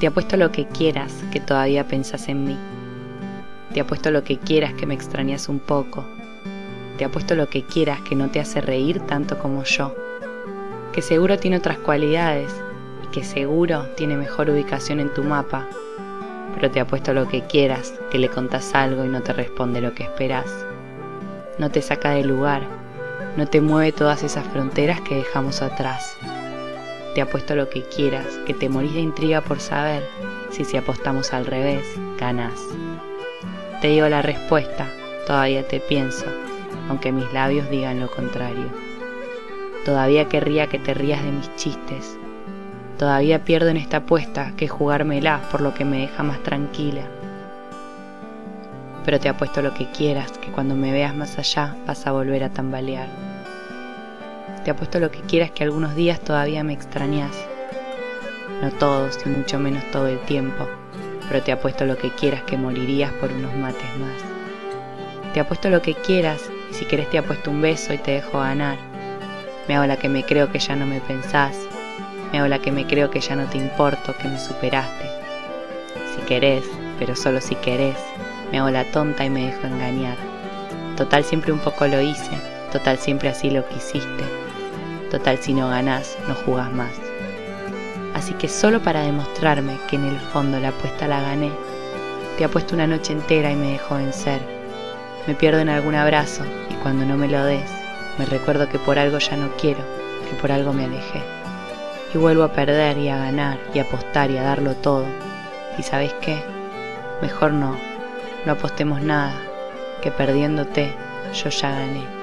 Te apuesto lo que quieras que todavía pensás en mí. Te apuesto lo que quieras que me extrañas un poco. Te apuesto lo que quieras que no te hace reír tanto como yo. Que seguro tiene otras cualidades y que seguro tiene mejor ubicación en tu mapa. Pero te apuesto lo que quieras que le contás algo y no te responde lo que esperas. No te saca del lugar, no te mueve todas esas fronteras que dejamos atrás te apuesto lo que quieras, que te morís de intriga por saber si si apostamos al revés, ganás. Te digo la respuesta, todavía te pienso, aunque mis labios digan lo contrario. Todavía querría que te rías de mis chistes. Todavía pierdo en esta apuesta que jugármela por lo que me deja más tranquila. Pero te apuesto lo que quieras, que cuando me veas más allá vas a volver a tambalear. Te apuesto lo que quieras que algunos días todavía me extrañas. No todos y mucho menos todo el tiempo, pero te apuesto lo que quieras que morirías por unos mates más. Te apuesto lo que quieras y si querés te apuesto un beso y te dejo ganar. Me hago la que me creo que ya no me pensás. Me hago la que me creo que ya no te importo, que me superaste. Si querés, pero solo si querés, me hago la tonta y me dejo engañar. Total siempre un poco lo hice, total siempre así lo quisiste. Total, si no ganás, no jugás más. Así que solo para demostrarme que en el fondo la apuesta la gané, te apuesto una noche entera y me dejo vencer. Me pierdo en algún abrazo y cuando no me lo des, me recuerdo que por algo ya no quiero, que por algo me alejé. Y vuelvo a perder y a ganar y a apostar y a darlo todo. Y sabes qué? Mejor no, no apostemos nada, que perdiéndote yo ya gané.